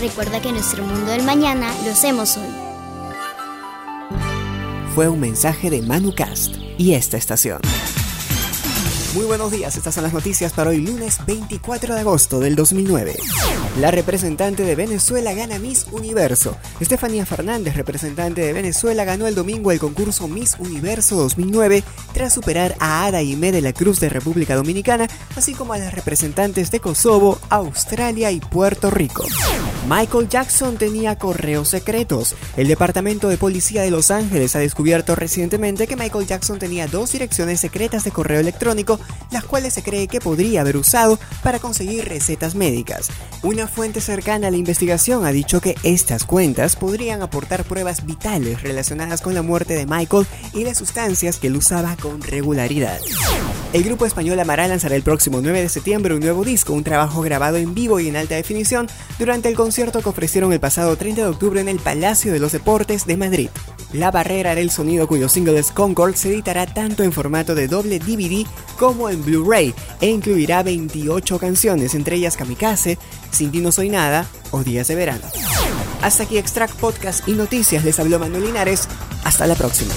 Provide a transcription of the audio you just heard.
Recuerda que nuestro mundo del mañana lo hacemos hoy. Fue un mensaje de ManuCast y esta estación. Muy buenos días, estas son las noticias para hoy lunes 24 de agosto del 2009. La representante de Venezuela gana Miss Universo. Estefanía Fernández, representante de Venezuela, ganó el domingo el concurso Miss Universo 2009 tras superar a Ada Ime de la Cruz de República Dominicana, así como a las representantes de Kosovo, Australia y Puerto Rico. Michael Jackson tenía correos secretos. El Departamento de Policía de Los Ángeles ha descubierto recientemente que Michael Jackson tenía dos direcciones secretas de correo electrónico, las cuales se cree que podría haber usado para conseguir recetas médicas. Una fuente cercana a la investigación ha dicho que estas cuentas podrían aportar pruebas vitales relacionadas con la muerte de Michael y las sustancias que él usaba con regularidad. El grupo español Amaral lanzará el próximo 9 de septiembre un nuevo disco, un trabajo grabado en vivo y en alta definición durante el que ofrecieron el pasado 30 de octubre en el Palacio de los Deportes de Madrid. La Barrera del Sonido, cuyo single es Concord, se editará tanto en formato de doble DVD como en Blu-ray e incluirá 28 canciones, entre ellas Kamikaze, Sin ti no soy nada o Días de verano. Hasta aquí Extract Podcast y Noticias, les habló Manuel Linares. Hasta la próxima.